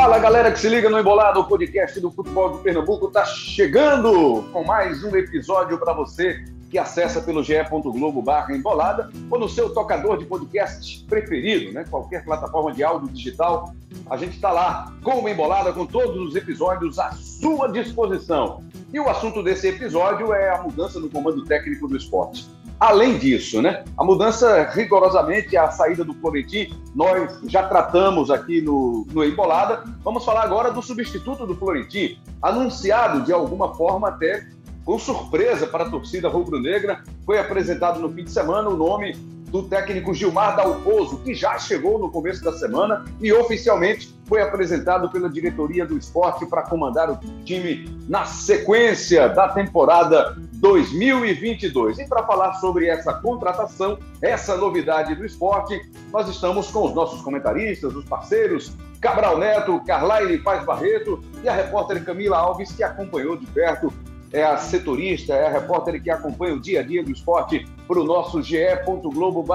Fala galera que se liga no Embolado, o podcast do futebol de Pernambuco está chegando com mais um episódio para você que acessa pelo ge.globo barra embolada ou no seu tocador de podcast preferido, né? qualquer plataforma de áudio digital. A gente está lá com uma embolada com todos os episódios à sua disposição. E o assunto desse episódio é a mudança no comando técnico do esporte. Além disso, né, a mudança rigorosamente a saída do Florentino, nós já tratamos aqui no, no Embolada. Vamos falar agora do substituto do Florentino, anunciado de alguma forma até com surpresa para a torcida rubro-negra. Foi apresentado no fim de semana o nome do técnico Gilmar Dalpozo, que já chegou no começo da semana e oficialmente foi apresentado pela diretoria do esporte para comandar o time na sequência da temporada 2022. E para falar sobre essa contratação, essa novidade do esporte, nós estamos com os nossos comentaristas, os parceiros, Cabral Neto, Carlaine Paz Barreto e a repórter Camila Alves, que acompanhou de perto é a setorista, é a repórter que acompanha o dia a dia do esporte para o nosso ge.globo.pe,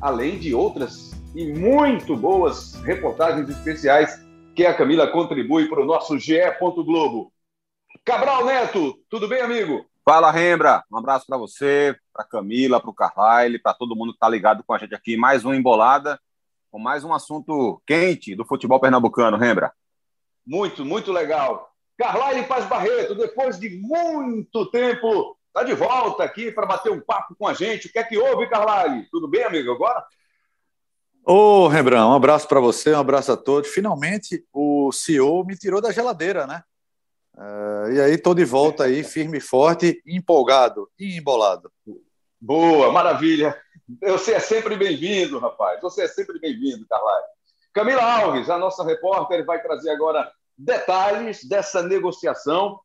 além de outras e muito boas reportagens especiais que a Camila contribui para o nosso ge.globo. Cabral Neto, tudo bem, amigo? Fala, Rembra. Um abraço para você, para Camila, para o Carlyle, para todo mundo que está ligado com a gente aqui. Mais uma embolada, com mais um assunto quente do futebol pernambucano, Rembra. Muito, muito legal. Carlyle Paz Barreto, depois de muito tempo, está de volta aqui para bater um papo com a gente. O que é que houve, Carlyle? Tudo bem, amigo, agora? Ô, Rembrandt, um abraço para você, um abraço a todos. Finalmente, o CEO me tirou da geladeira, né? Uh, e aí, estou de volta aí, firme e forte, empolgado e embolado. Boa, maravilha. Você é sempre bem-vindo, rapaz. Você é sempre bem-vindo, Carlyle. Camila Alves, a nossa repórter, vai trazer agora detalhes dessa negociação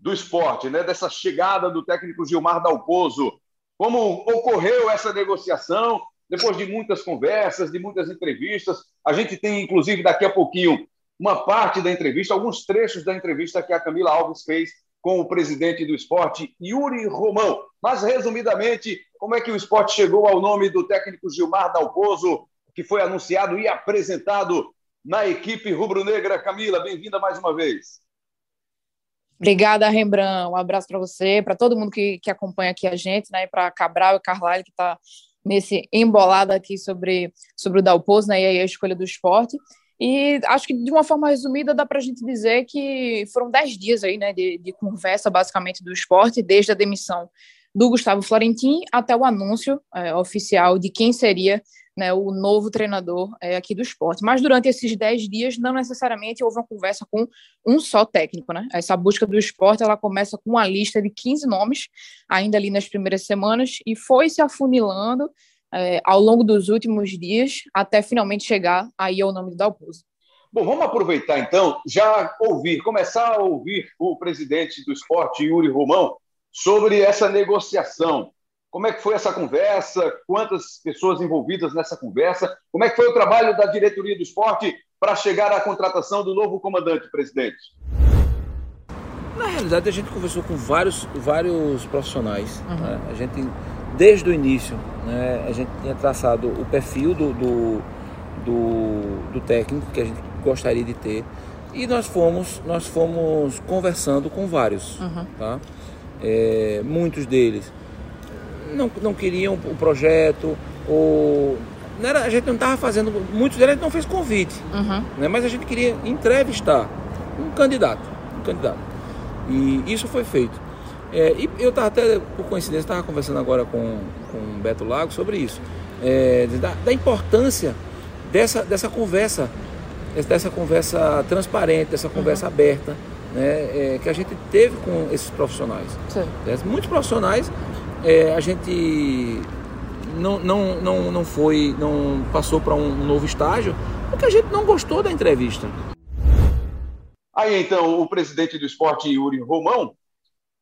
do esporte, né? dessa chegada do técnico Gilmar Dalpozo. Como ocorreu essa negociação? Depois de muitas conversas, de muitas entrevistas, a gente tem, inclusive, daqui a pouquinho, uma parte da entrevista, alguns trechos da entrevista que a Camila Alves fez com o presidente do esporte, Yuri Romão. Mas, resumidamente, como é que o esporte chegou ao nome do técnico Gilmar Dalpozo, que foi anunciado e apresentado na equipe rubro-negra. Camila, bem-vinda mais uma vez. Obrigada, Rembrandt. Um abraço para você, para todo mundo que, que acompanha aqui a gente, né? Para Cabral e Carlyle, que está nesse embolado aqui sobre, sobre o Dalpozo né, e a escolha do esporte. E acho que, de uma forma resumida, dá para a gente dizer que foram dez dias aí, né, de, de conversa, basicamente, do esporte, desde a demissão do Gustavo Florentin até o anúncio é, oficial de quem seria né, o novo treinador é, aqui do esporte. Mas durante esses 10 dias, não necessariamente houve uma conversa com um só técnico. Né? Essa busca do esporte ela começa com uma lista de 15 nomes, ainda ali nas primeiras semanas, e foi se afunilando é, ao longo dos últimos dias, até finalmente chegar aí ao nome do Dalpozo. Bom, vamos aproveitar então, já ouvir, começar a ouvir o presidente do esporte, Yuri Romão, sobre essa negociação. Como é que foi essa conversa? Quantas pessoas envolvidas nessa conversa? Como é que foi o trabalho da diretoria do esporte para chegar à contratação do novo comandante, presidente? Na realidade, a gente conversou com vários, vários profissionais. Uhum. Né? A gente, desde o início, né, a gente tinha traçado o perfil do, do, do, do técnico que a gente gostaria de ter e nós fomos, nós fomos conversando com vários. Uhum. Tá? É, muitos deles não, não queriam o projeto, ou. Não era, a gente não estava fazendo. Muitos deles não fez convite, uhum. né? mas a gente queria entrevistar um candidato. Um candidato. E isso foi feito. É, e eu estava até, por coincidência, estava conversando agora com, com o Beto Lago sobre isso. É, da, da, importância dessa, dessa conversa, dessa conversa transparente, dessa conversa uhum. aberta, né, é, que a gente teve com esses profissionais. Muitos profissionais é, a gente não, não, não, não foi, não passou para um novo estágio, porque a gente não gostou da entrevista. Aí então, o presidente do esporte, Yuri Romão,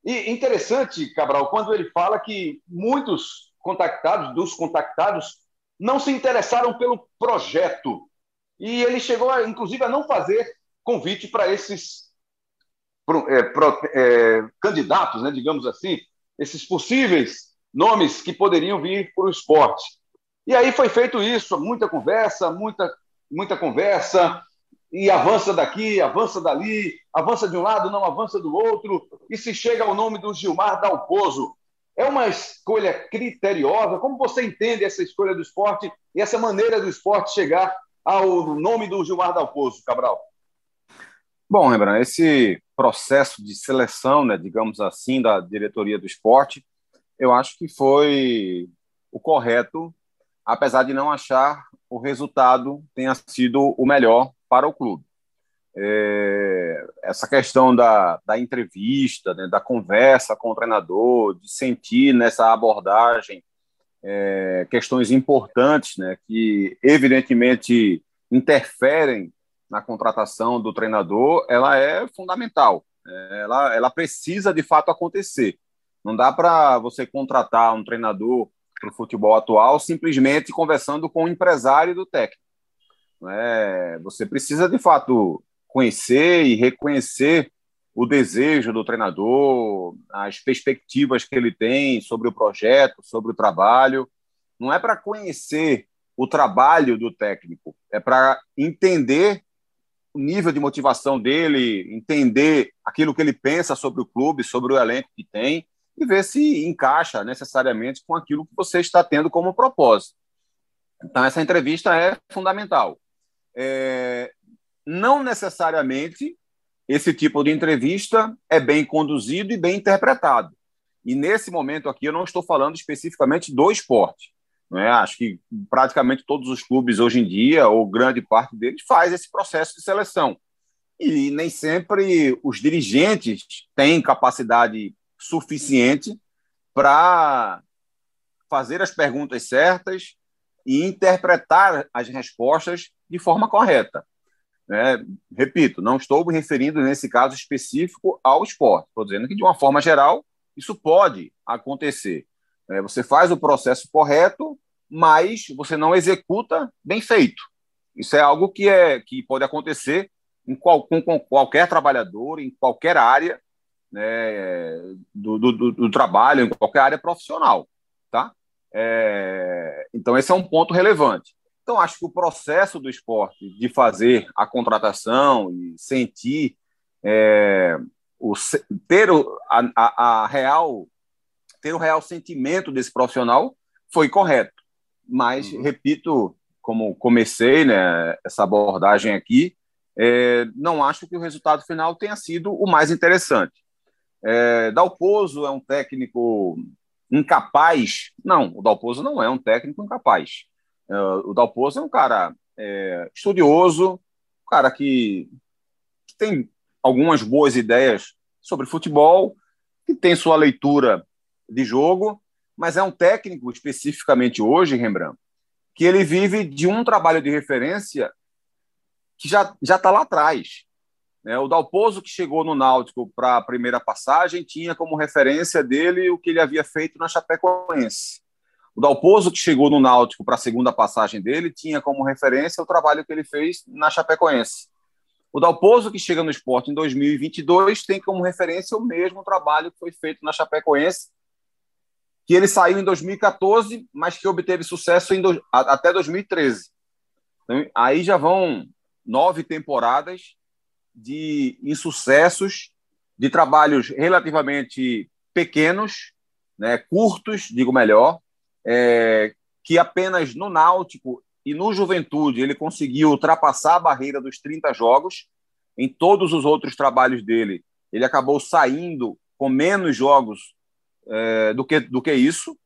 e interessante, Cabral, quando ele fala que muitos contactados, dos contactados, não se interessaram pelo projeto. E ele chegou, a, inclusive, a não fazer convite para esses é, pro, é, candidatos, né, digamos assim, esses possíveis nomes que poderiam vir para o esporte. E aí foi feito isso, muita conversa, muita, muita conversa. e avança daqui, avança dali, avança de um lado, não avança do outro, e se chega ao nome do Gilmar Dalpozo. É uma escolha criteriosa? Como você entende essa escolha do esporte e essa maneira do esporte chegar ao nome do Gilmar Dalpozo, Cabral? Bom, Rembrandt, esse processo de seleção, né, digamos assim, da diretoria do esporte, eu acho que foi o correto, apesar de não achar o resultado tenha sido o melhor para o clube. É, essa questão da, da entrevista, né, da conversa com o treinador, de sentir nessa abordagem é, questões importantes, né, que evidentemente interferem na contratação do treinador, ela é fundamental. É, ela, ela precisa de fato acontecer. Não dá para você contratar um treinador para o futebol atual simplesmente conversando com o empresário do técnico. É, você precisa, de fato, conhecer e reconhecer o desejo do treinador, as perspectivas que ele tem sobre o projeto, sobre o trabalho. Não é para conhecer o trabalho do técnico, é para entender o nível de motivação dele, entender aquilo que ele pensa sobre o clube, sobre o elenco que tem e ver se encaixa necessariamente com aquilo que você está tendo como propósito. Então, essa entrevista é fundamental. É, não necessariamente esse tipo de entrevista é bem conduzido e bem interpretado. E nesse momento aqui eu não estou falando especificamente do esporte. Não é? Acho que praticamente todos os clubes hoje em dia, ou grande parte deles, faz esse processo de seleção. E nem sempre os dirigentes têm capacidade suficiente para fazer as perguntas certas e interpretar as respostas de forma correta. É, repito, não estou me referindo nesse caso específico ao esporte. Estou dizendo que, de uma forma geral, isso pode acontecer. É, você faz o processo correto, mas você não executa bem feito. Isso é algo que, é, que pode acontecer em qual, com, com qualquer trabalhador, em qualquer área né, do, do, do, trabalho, em qualquer área profissional. Tá? É, então, esse é um ponto relevante. Então, acho que o processo do esporte de fazer a contratação e sentir, é, o, ter a, a, a, real, ter o real sentimento desse profissional foi correto. Mas, uhum. repito, como comecei né, essa abordagem aqui, é, não acho que o resultado final tenha sido o mais interessante. É, Dalpozo é um técnico incapaz? Não, o Dalpozo não é um técnico incapaz. Uh, o Dalpozo é um cara é, estudioso, um cara que, que, tem algumas boas ideias sobre futebol, que tem sua leitura de jogo, mas é um técnico, especificamente hoje, Rembrandt, que ele vive de um trabalho de referência que já está lá atrás. Né? O Dalpozo, que chegou no Náutico para a primeira passagem, tinha como referência dele o que ele havia feito na Chapecoense. O Dalpozo, que chegou no Náutico para a segunda passagem dele, tinha como referência o trabalho que ele fez na Chapecoense. O Dalpozo, que chega no esporte em 2022, tem como referência o mesmo trabalho que foi feito na Chapecoense, que ele saiu em 2014, mas que obteve sucesso do... até 2013. Então, aí já vão nove temporadas de insucessos, de trabalhos relativamente pequenos, né, curtos, digo melhor, é, que apenas no Náutico e no Juventude ele conseguiu ultrapassar a barreira dos 30 jogos. Em todos os outros trabalhos dele, ele acabou saindo com menos jogos é, do, que, do que isso.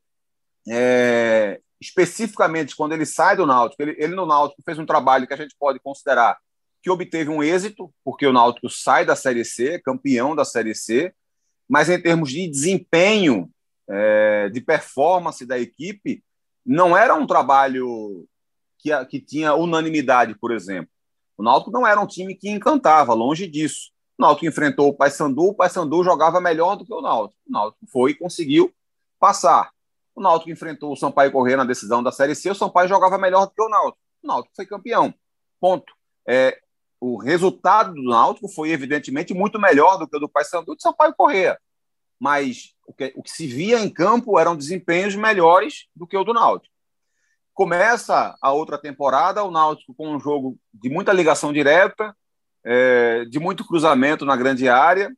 É, especificamente quando ele sai do Náutico, ele, ele no Náutico fez um trabalho que a gente pode considerar que obteve um êxito, porque o Náutico sai da Série C, campeão da Série C, mas em termos de desempenho é, de performance da equipe, não era um trabalho que, que tinha unanimidade, por exemplo. O Náutico não era um time que encantava, longe disso. O Náutico enfrentou o Paysandu, o Paysandu jogava melhor do que o Náutico. O Náutico foi e conseguiu passar. O Náutico enfrentou o Sampaio Corrêa na decisão da Série C, o Sampaio jogava melhor do que o Náutico. O Náutico foi campeão. Ponto. É, o resultado do Náutico foi evidentemente muito melhor do que o do Paysandu e do Sampaio Corrêa mas o que, o que se via em campo eram desempenhos melhores do que o do Náutico. começa a outra temporada, o Náutico com um jogo de muita ligação direta, é, de muito cruzamento na grande área,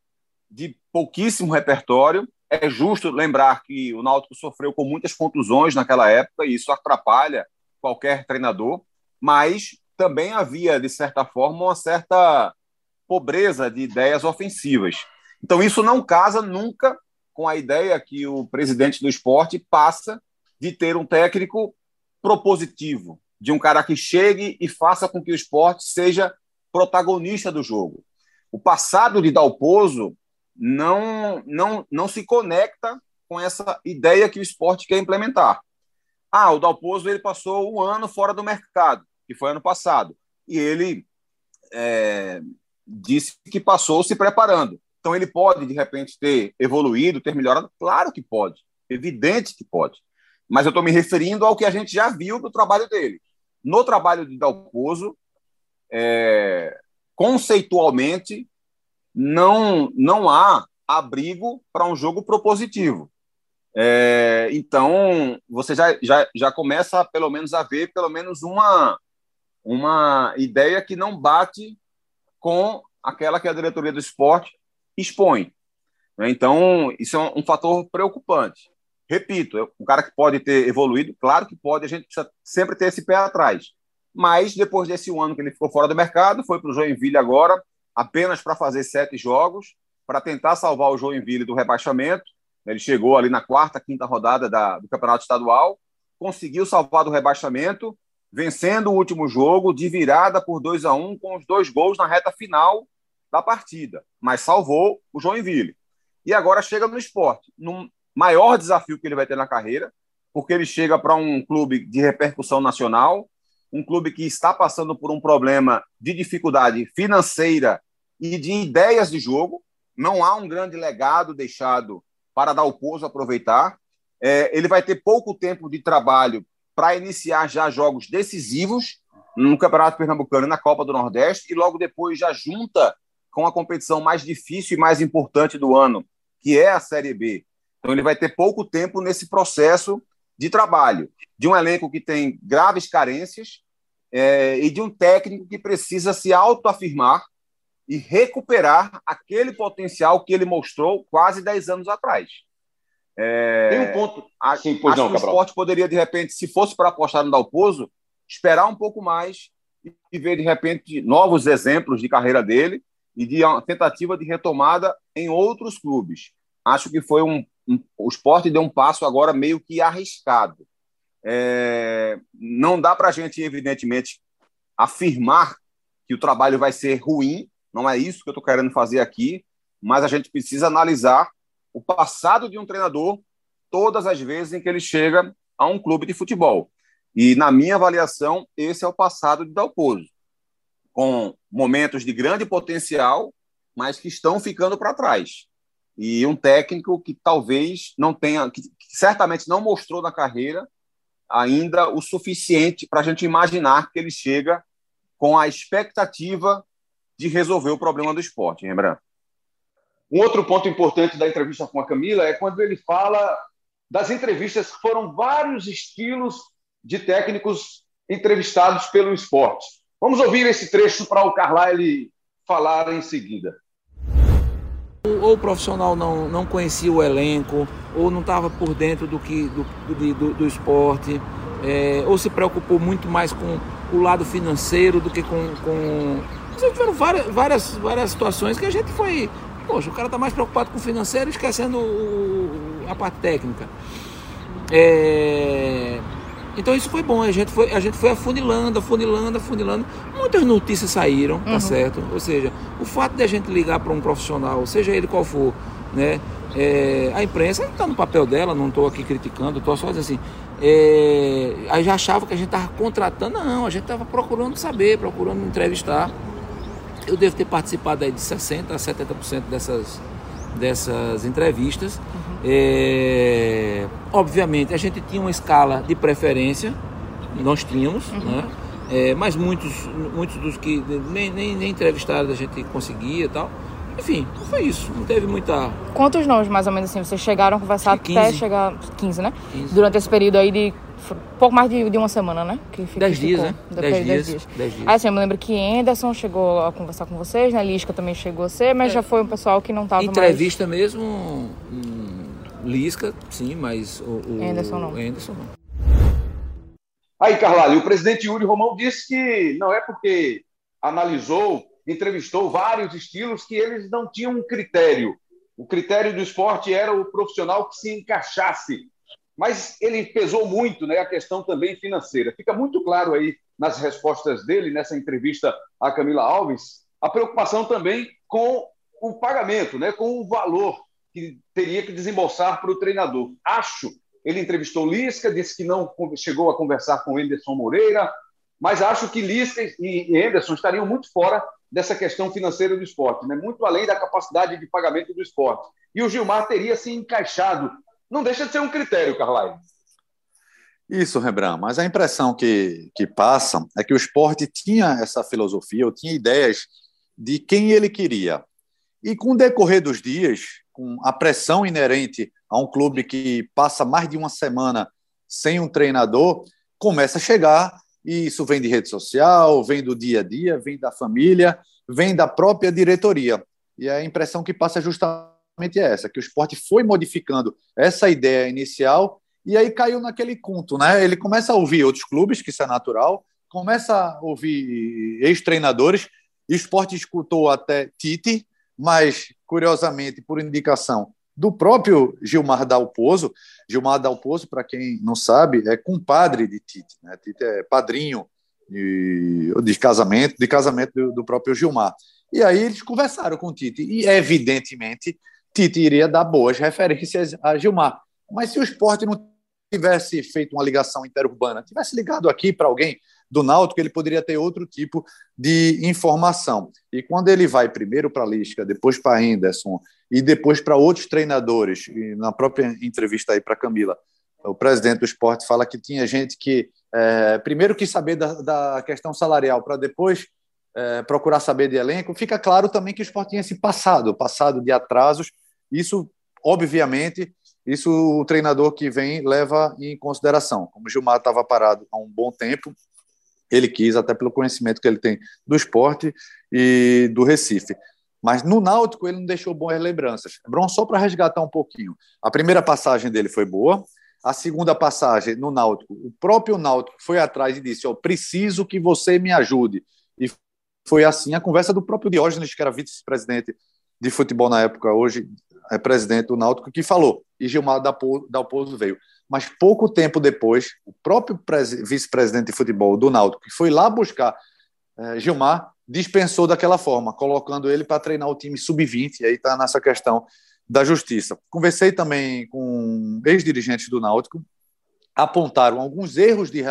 de pouquíssimo repertório. É justo lembrar que o Náutico sofreu com muitas contusões naquela época, e isso atrapalha qualquer treinador, mas também havia, de certa forma, uma certa pobreza de ideias ofensivas. Então, isso não casa nunca com a ideia que o presidente do esporte passa de ter um técnico propositivo, de um cara que chegue e faça com que o esporte seja protagonista do jogo. O passado de Dalpozo não, não, não se conecta com essa ideia que o esporte quer implementar. Ah, o Dalpozo ele passou um ano fora do mercado, que foi ano passado, e ele é, disse que passou se preparando. Então ele pode, de repente, ter evoluído, ter melhorado? Claro que pode, evidente que pode mas eu estou me referindo ao que a gente já viu do trabalho dele. No trabalho de Dalpozo, é, conceitualmente, não, não há abrigo para um jogo propositivo. É, então, você já, já, já começa, pelo menos, a ver pelo menos uma, uma ideia que não bate com aquela que a diretoria do esporte expõe. Então, isso é um, fator preocupante. Repito, um cara que pode ter evoluído, claro que pode, a gente precisa sempre ter esse pé atrás. Mas depois desse ano que ele ficou fora do mercado, foi para o Joinville agora, apenas para fazer sete jogos, para tentar salvar o Joinville do rebaixamento. Ele chegou ali na quarta, quinta rodada da, do Campeonato Estadual, conseguiu salvar do rebaixamento, vencendo o último jogo de virada por 2 a 1 um, com os dois gols na reta final da partida, mas salvou o Joinville. E agora chega no esporte, num, maior desafio que ele vai ter na carreira, porque ele chega para um clube de repercussão nacional, um clube que está passando por um problema de dificuldade financeira e de ideias de jogo. Não há um grande legado deixado para dar o pouso aproveitar. É, ele vai ter pouco tempo de trabalho para iniciar já jogos decisivos no Campeonato Pernambucano e na Copa do Nordeste, e logo depois já junta com a competição mais difícil e mais importante do ano, que é a Série B, então, ele vai ter pouco tempo nesse processo de trabalho, de um elenco que tem graves carências é, e de um técnico que precisa se autoafirmar e recuperar aquele potencial que ele mostrou quase 10 anos atrás. É, tem um ponto. Sim, pois acho não, que o esporte poderia, de repente, se fosse para apostar no Dalpozo, esperar um pouco mais e ver, de repente, novos exemplos de carreira dele e de uma tentativa de retomada em outros clubes. Acho que foi um o esporte deu um passo agora meio que arriscado. É, não dá para a gente, evidentemente, afirmar que o trabalho vai ser ruim, não é isso que eu estou querendo fazer aqui, mas a gente precisa analisar o passado de um treinador todas as vezes em que ele chega a um clube de futebol. E, na minha avaliação, esse é o passado de Dalpozo, com momentos de grande potencial, mas que estão ficando para trás e um técnico que talvez não tenha, que, certamente não mostrou na carreira ainda o suficiente para a gente imaginar que ele chega com a expectativa de resolver o problema do esporte, Rembrandt. Um outro ponto importante da entrevista com a Camila é quando ele fala das entrevistas que foram vários estilos de técnicos entrevistados pelo esporte. Vamos ouvir esse trecho para o Carlyle falar em seguida ou o profissional não, não conhecia o elenco, ou não estava por dentro do, que, do, do, do esporte, é, ou se preocupou muito mais com o lado financeiro do que com. com... Tiveram várias, várias, várias situações que a gente foi. Poxa, o cara está mais preocupado com o financeiro esquecendo o, a parte técnica. É, então isso foi bom, a gente foi, a gente foi afunilando, afunilando, afunilando. Muitas notícias saíram, tá uhum. certo? Ou seja, o fato de a gente ligar para um profissional, seja ele qual for, né? É, a imprensa está no papel dela, não estou aqui criticando, estou só dizendo assim. É, aí já achava que a gente estava contratando, não, a gente estava procurando saber, procurando entrevistar. Eu devo ter participado aí de 60% a 70% dessas, dessas entrevistas. Uhum. É, obviamente, a gente tinha uma escala de preferência, nós tínhamos, uhum. né? É, mas muitos, muitos dos que nem, nem, nem entrevistados a gente conseguia e tal. Enfim, foi isso. Não teve muita. Quantos nomes, mais ou menos assim, vocês chegaram a conversar até chegar. 15, né? 15. Durante esse período aí de pouco mais de, de uma semana, né? Que dez dias, né? Dez, dias, dias. dez dias. Assim, eu me lembro que Anderson chegou a conversar com vocês, né? Lisca também chegou a ser, mas é. já foi um pessoal que não estava Entrevista mais... mesmo, hum, Lisca, sim, mas o, o Anderson não. Anderson não. Aí, Carlalho, o presidente Yuri Romão disse que não é porque analisou, entrevistou vários estilos que eles não tinham um critério. O critério do esporte era o profissional que se encaixasse mas ele pesou muito né, a questão também financeira. Fica muito claro aí nas respostas dele, nessa entrevista a Camila Alves, a preocupação também com o pagamento, né, com o valor que teria que desembolsar para o treinador. Acho, ele entrevistou Lisca, disse que não chegou a conversar com Anderson Moreira, mas acho que Lisca e Anderson estariam muito fora dessa questão financeira do esporte, né? muito além da capacidade de pagamento do esporte. E o Gilmar teria se encaixado não deixa de ser um critério, Carlai. Isso, Rembrandt, mas a impressão que, que passa é que o esporte tinha essa filosofia, ou tinha ideias de quem ele queria. E com o decorrer dos dias, com a pressão inerente a um clube que passa mais de uma semana sem um treinador, começa a chegar, e isso vem de rede social, vem do dia a dia, vem da família, vem da própria diretoria. E a impressão que passa é justamente é essa, que o esporte foi modificando essa ideia inicial e aí caiu naquele conto, né? Ele começa a ouvir outros clubes, que isso é natural, começa a ouvir ex-treinadores, o esporte escutou até Tite, mas, curiosamente, por indicação do próprio Gilmar Dalpozo, Gilmar Dalpozo, para quem não sabe, é compadre de Tite, né? Tite é padrinho de, de casamento, de casamento do, do próprio Gilmar. E aí eles conversaram com o Tite, e evidentemente Tite iria dar boas referências a Gilmar. Mas se o esporte não tivesse feito uma ligação interurbana, tivesse ligado aqui para alguém do Náutico, ele poderia ter outro tipo de informação. E quando ele vai primeiro para a Lisca, depois para Henderson e depois para outros treinadores, e na própria entrevista aí para Camila, o presidente do esporte fala que tinha gente que é, primeiro quis saber da, da questão salarial para depois é, procurar saber de elenco, fica claro também que o esporte tinha esse passado, passado de atrasos isso, obviamente, isso o treinador que vem leva em consideração. Como o Gilmar estava parado há um bom tempo, ele quis, até pelo conhecimento que ele tem do esporte e do Recife. Mas no Náutico ele não deixou boas lembranças. Bron, só para resgatar um pouquinho. A primeira passagem dele foi boa. A segunda passagem no Náutico, o próprio Náutico foi atrás e disse: "Eu preciso que você me ajude". E foi assim a conversa do próprio Diógenes, que era vice-presidente de futebol na época, hoje é, presidente do Náutico, que falou, e Gilmar Dalpozo veio. Mas pouco tempo depois, o próprio vice-presidente de futebol do Náutico, que foi lá buscar é, Gilmar, dispensou daquela forma, colocando ele para treinar o time sub-20, e aí está nessa questão da justiça. Conversei também com ex-dirigentes do Náutico, apontaram alguns erros de,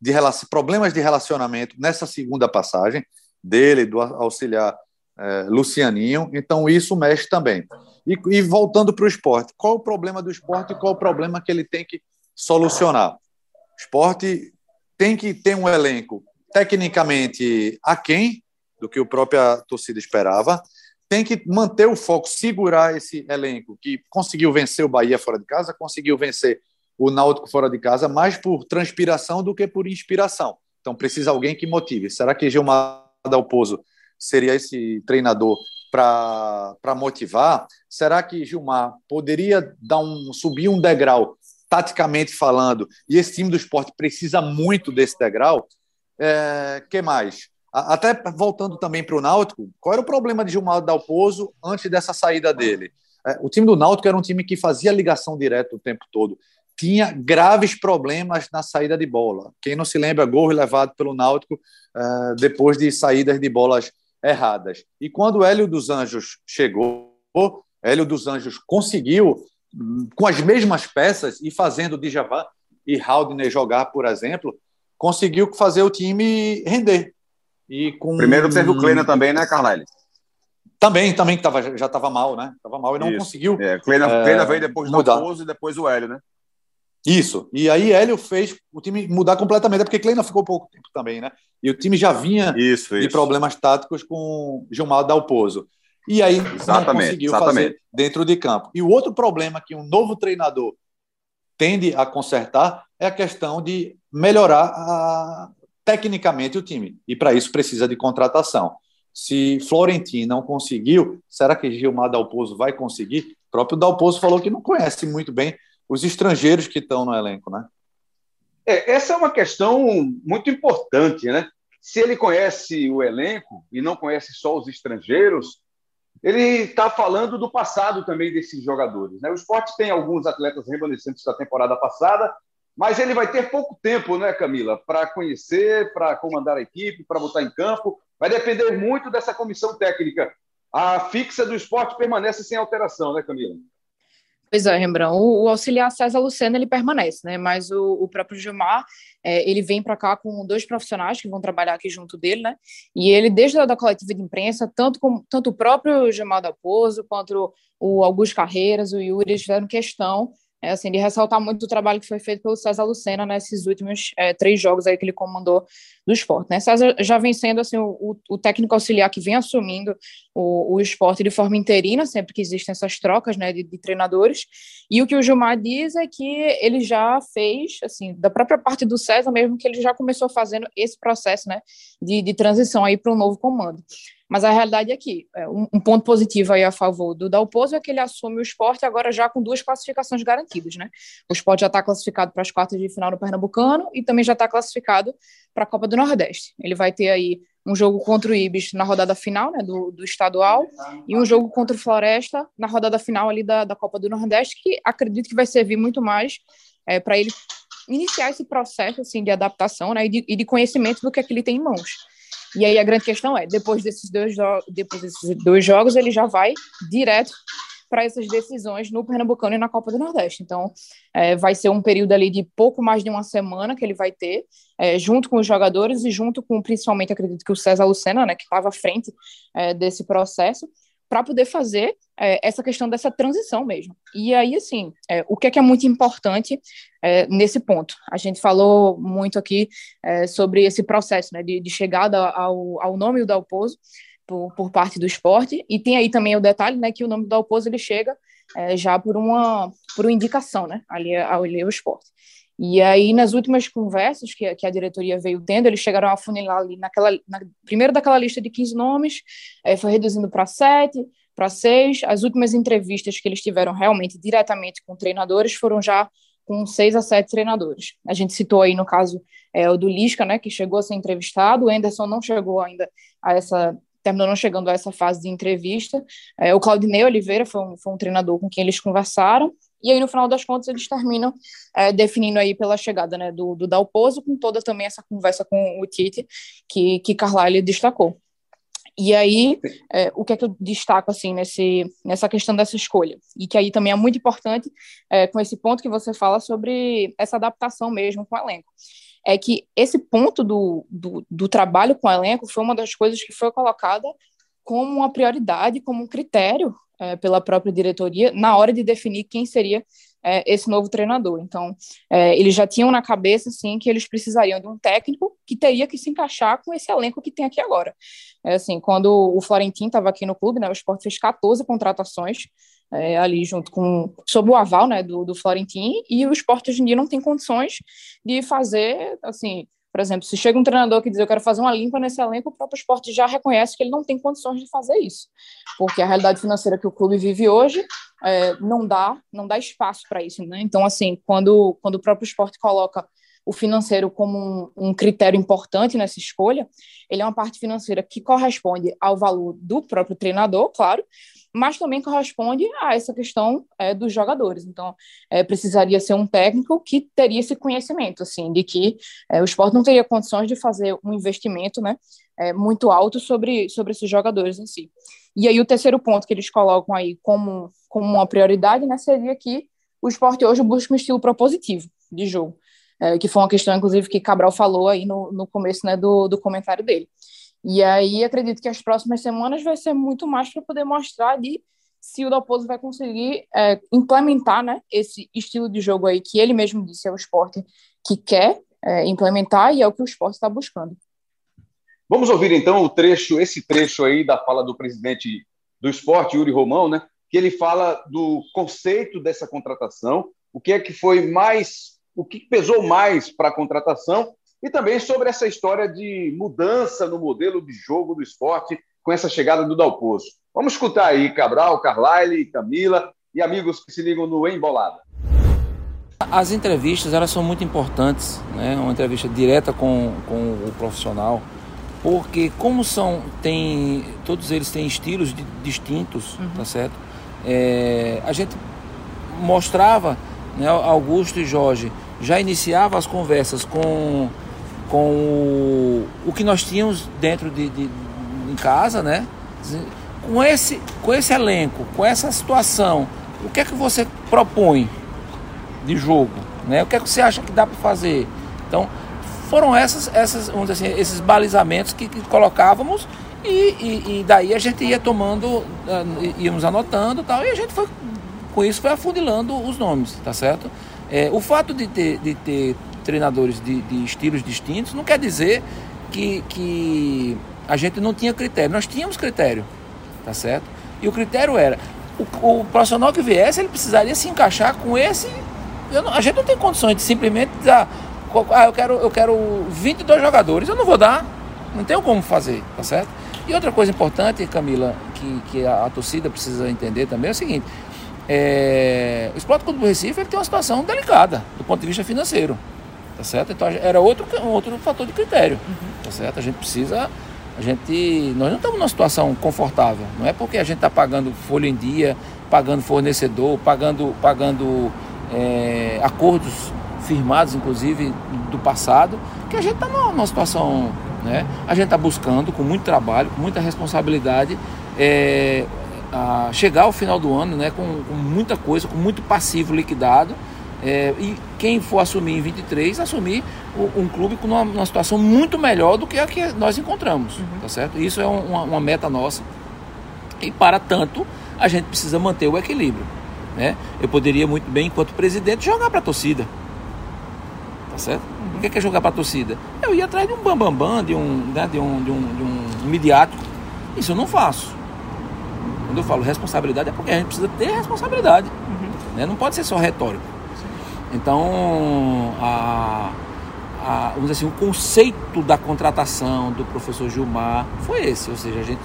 de problemas de relacionamento nessa segunda passagem dele, do auxiliar é, Lucianinho, então isso mexe também. E, e voltando para o esporte, qual o problema do esporte e qual o problema que ele tem que solucionar? O esporte tem que ter um elenco tecnicamente aquém do que a própria torcida esperava, tem que manter o foco, segurar esse elenco que conseguiu vencer o Bahia fora de casa, conseguiu vencer o Náutico fora de casa, mais por transpiração do que por inspiração. Então precisa alguém que motive. Será que Gilmar Dalpozo seria esse treinador para motivar, será que Gilmar poderia dar um subir um degrau taticamente falando? E esse time do esporte precisa muito desse degrau. É, que mais? Até voltando também para o Náutico, qual era o problema de Gilmar Dalpozo antes dessa saída dele? É, o time do Náutico era um time que fazia ligação direta o tempo todo. Tinha graves problemas na saída de bola. Quem não se lembra, gol levado pelo Náutico é, depois de saídas de bolas erradas. E quando o Hélio dos Anjos chegou, Hélio dos Anjos conseguiu, com as mesmas peças, e fazendo Djavan e Haldner jogar, por exemplo, conseguiu fazer o time render. E com... Primeiro teve o Kleina também, né, Carlyle? Também, também que tava, já estava mal, né? Estava mal e não Isso. conseguiu. É, Kleina, é, Kleina veio depois do Pouso e depois o Hélio, né? Isso. E aí Hélio fez o time mudar completamente, é porque Kleina ficou pouco tempo também, né? E o time já vinha isso, de problemas táticos com Gilmar Dalpozo. E aí exatamente, não conseguiu exatamente. fazer dentro de campo. E o outro problema que um novo treinador tende a consertar é a questão de melhorar a, tecnicamente o time. E para isso precisa de contratação. Se Florentino não conseguiu, será que Gilmar Dalpozo vai conseguir? O próprio Dalpozo falou que não conhece muito bem os estrangeiros que estão no elenco, né? É, essa é uma questão muito importante, né? Se ele conhece o elenco e não conhece só os estrangeiros, ele está falando do passado também desses jogadores. Né? O esporte tem alguns atletas remanescentes da temporada passada, mas ele vai ter pouco tempo, né, Camila, para conhecer, para comandar a equipe, para botar em campo. Vai depender muito dessa comissão técnica. A fixa do esporte permanece sem alteração, né, Camila? Pois é, Rembrandt. O, o, auxiliar César Lucena ele permanece, né? Mas o, o próprio Gilmar é, ele vem para cá com dois profissionais que vão trabalhar aqui junto dele, né? E ele desde a da coletiva de imprensa, tanto com tanto o próprio Gilmar Dalpozo quanto o Augusto Carreiras, o Yuri, eles fizeram questão é, assim, de ressaltar muito o trabalho que foi feito pelo César Lucena nesses últimos é, três jogos aí que ele comandou do esporte. Né? César já vem sendo assim, o, o técnico auxiliar que vem assumindo o, o esporte de forma interina, sempre que existem essas trocas né, de, de, treinadores. E o que o Gilmar diz é que ele já fez, assim, da própria parte do César mesmo, que ele já começou fazendo esse processo né, de, de transição aí para um novo comando. Mas a realidade é que é, um, um, ponto positivo aí a favor do Dalpozo é que ele assume o esporte agora já com duas classificações garantidas, né? O esporte já está classificado para as quartas de final no Pernambucano e também já está classificado para a Copa do Nordeste. Ele vai ter aí um jogo contra o Ibis na rodada final, né, do, do estadual, e um jogo contra o Floresta na rodada final ali da, da Copa do Nordeste, que acredito que vai servir muito mais é, para ele iniciar esse processo assim de adaptação né, e, de, e de conhecimento do que, é que ele tem em mãos. E aí a grande questão é, depois desses dois, depois desses dois jogos, ele já vai direto para essas decisões no Pernambucano e na Copa do Nordeste. Então, é, vai ser um período ali de pouco mais de uma semana que ele vai ter, é, junto com os jogadores e junto com, principalmente, acredito que o César Lucena, né, que estava à frente é, desse processo, para poder fazer é, essa questão dessa transição mesmo. E aí, assim, é, o que é, que é muito importante é, nesse ponto? A gente falou muito aqui sobre esse processo né, de, de chegada ao, ao nome do Dalpozo por, por, parte do esporte, e tem aí também o detalhe né, que o nome do Dalpozo ele chega é, já por uma, por uma indicação né, ali ao, ao esporte. E aí, nas últimas conversas que, que a diretoria veio tendo, eles chegaram a funilar ali naquela, na, primeiro daquela lista de 15 nomes, é, foi reduzindo para sete, para seis. As últimas entrevistas que eles tiveram realmente diretamente com treinadores foram já com seis a sete treinadores. A gente citou aí, no caso, é, o do Lisca, né, que chegou a ser entrevistado, o Anderson não chegou ainda a essa terminou não chegando a essa fase de entrevista. É, o Claudinei Oliveira foi um, foi um treinador com quem eles conversaram, e aí, no final das contas, eles terminam é, definindo aí pela chegada né, do, do Dalpozo, com toda também essa conversa com o Tite, que, que Carlyle destacou. E aí, é, o que é que eu destaco assim nesse, nessa questão dessa escolha? E que aí também é muito importante é, com esse ponto que você fala sobre essa adaptação mesmo com o elenco. É que esse ponto do, do, do trabalho com o elenco foi uma das coisas que foi colocada como uma prioridade, como um critério é, pela própria diretoria na hora de definir quem seria é, esse novo treinador. Então, é, eles já tinham na cabeça, assim, que eles precisariam de um técnico que teria que se encaixar com esse elenco que tem aqui agora. É, assim, quando o Florentino estava aqui no clube, né, o Sport fez 14 contratações é, ali junto com, sob o aval, né, do, do Florentino, e o Sport hoje em dia não tem condições de fazer, assim, por exemplo, se chega um treinador que diz eu quero fazer uma limpa nesse elenco, o próprio esporte já reconhece que ele não tem condições de fazer isso, porque a realidade financeira que o clube vive hoje é, não dá não dá espaço para isso, né? Então, assim, quando quando o próprio esporte coloca o financeiro como um, um, critério importante nessa escolha, ele é uma parte financeira que corresponde ao valor do próprio treinador, claro, mas também corresponde a essa questão é, dos jogadores. Então, é, precisaria ser um técnico que teria esse conhecimento, assim, de que é, o esporte não teria condições de fazer um investimento, né, é, muito alto sobre, sobre esses jogadores em si. E aí o terceiro ponto que eles colocam aí como, como uma prioridade, né, seria que o esporte hoje busca um estilo propositivo de jogo, é, que foi uma questão, inclusive, que Cabral falou aí no, no começo né, do, do comentário dele. E aí acredito que as próximas semanas vai ser muito mais para poder mostrar de se o Dalpozo vai conseguir é, implementar né, esse estilo de jogo aí que ele mesmo disse é o esporte que quer é, implementar e é o que o esporte está buscando. Vamos ouvir então o trecho, esse trecho aí da fala do presidente do esporte, Yuri Romão, né, que ele fala do conceito dessa contratação, o que é que foi mais o que pesou mais para a contratação e também sobre essa história de mudança no modelo de jogo do esporte com essa chegada do Dalpozo. Vamos escutar aí Cabral, Carlyle, Camila e amigos que se ligam no Embolada. As entrevistas elas são muito importantes, né? uma entrevista direta com, com o profissional, porque como são, tem, todos eles têm estilos distintos, uhum. tá certo? É, a gente mostrava, né, Augusto e Jorge já iniciava as conversas com, com o, o que nós tínhamos dentro de, de em casa, né? Com esse, com esse elenco, com essa situação, o que é que você propõe de jogo? Né? O que é que você acha que dá para fazer? Então, foram essas, essas, vamos assim, esses balizamentos que, que colocávamos e, e, e, daí a gente ia tomando, ah, íamos anotando tal, e a gente foi, com isso, foi afundilando os nomes, tá certo? É, o fato de ter, de ter treinadores de, de estilos distintos não quer dizer que, que a gente não tinha critério. Nós tínhamos critério, tá certo? E o critério era, o, o profissional que viesse, ele precisaria se encaixar com esse... Não, a gente não tem condições de simplesmente dar... Ah, eu quero, eu quero 22 jogadores, eu não vou dar, não tenho como fazer, tá certo? E outra coisa importante, Camila, que, que a, a torcida precisa entender também é o seguinte, é, o Esporte Clube do Recife ele tem uma situação delicada do ponto de vista financeiro, tá certo? Então era outro, outro fator de critério, uhum. tá certo? A gente precisa a gente, nós não estamos numa situação confortável. Não é porque a gente está pagando folha em dia, pagando fornecedor, pagando, pagando é, acordos firmados, inclusive do passado, que a gente está numa, numa, situação, né? A gente está buscando com muito trabalho, com muita responsabilidade, é, chegar ao final do ano, né? Com, com muita coisa, com muito passivo liquidado é, e quem for assumir em 23, assumir um clube com uma, uma, situação muito melhor do que a que nós encontramos, uhum. tá certo? Isso é uma, uma, meta nossa. E para tanto, a gente precisa manter o equilíbrio, né? Eu poderia muito bem, enquanto presidente, jogar para a torcida, tá certo? Uhum. O que é, que é jogar para a torcida? Eu ia atrás de um bambambam, bam, bam, de, um, né, de, um, de, um, de um midiático. Isso eu não faço. Quando eu falo responsabilidade, é porque a gente precisa ter responsabilidade. Uhum. Né? Não pode ser só retórico. Então, a, a, vamos dizer assim, o conceito da contratação do professor Gilmar foi esse, ou seja, a gente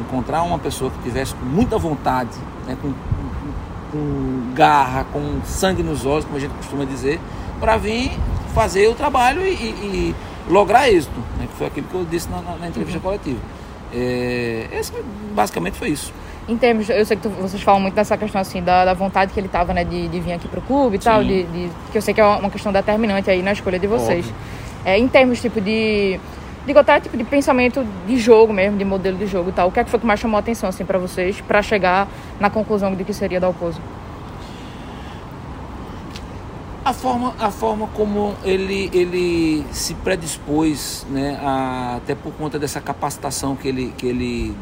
encontrar uma pessoa que tivesse com muita vontade, né, com, com, com garra, com sangue nos olhos, como a gente costuma dizer, para vir fazer o trabalho e, e, e lograr êxito, né, que foi aquilo que eu disse na, na, na entrevista uhum. coletiva. É, esse, basicamente foi isso em termos, eu sei que tu, vocês falam muito dessa questão assim da, da vontade que ele tava, né, de, de vir aqui pro clube e tal, de, de, que eu sei que é uma questão determinante aí na escolha de vocês. É, em termos tipo de digo até tipo de pensamento de jogo mesmo, de modelo de jogo e tal. O que é que foi que mais chamou a atenção assim para vocês para chegar na conclusão de que seria da Oposo? A forma, a forma como ele, ele se predispôs, né, a, até por conta dessa capacitação que ele, que ele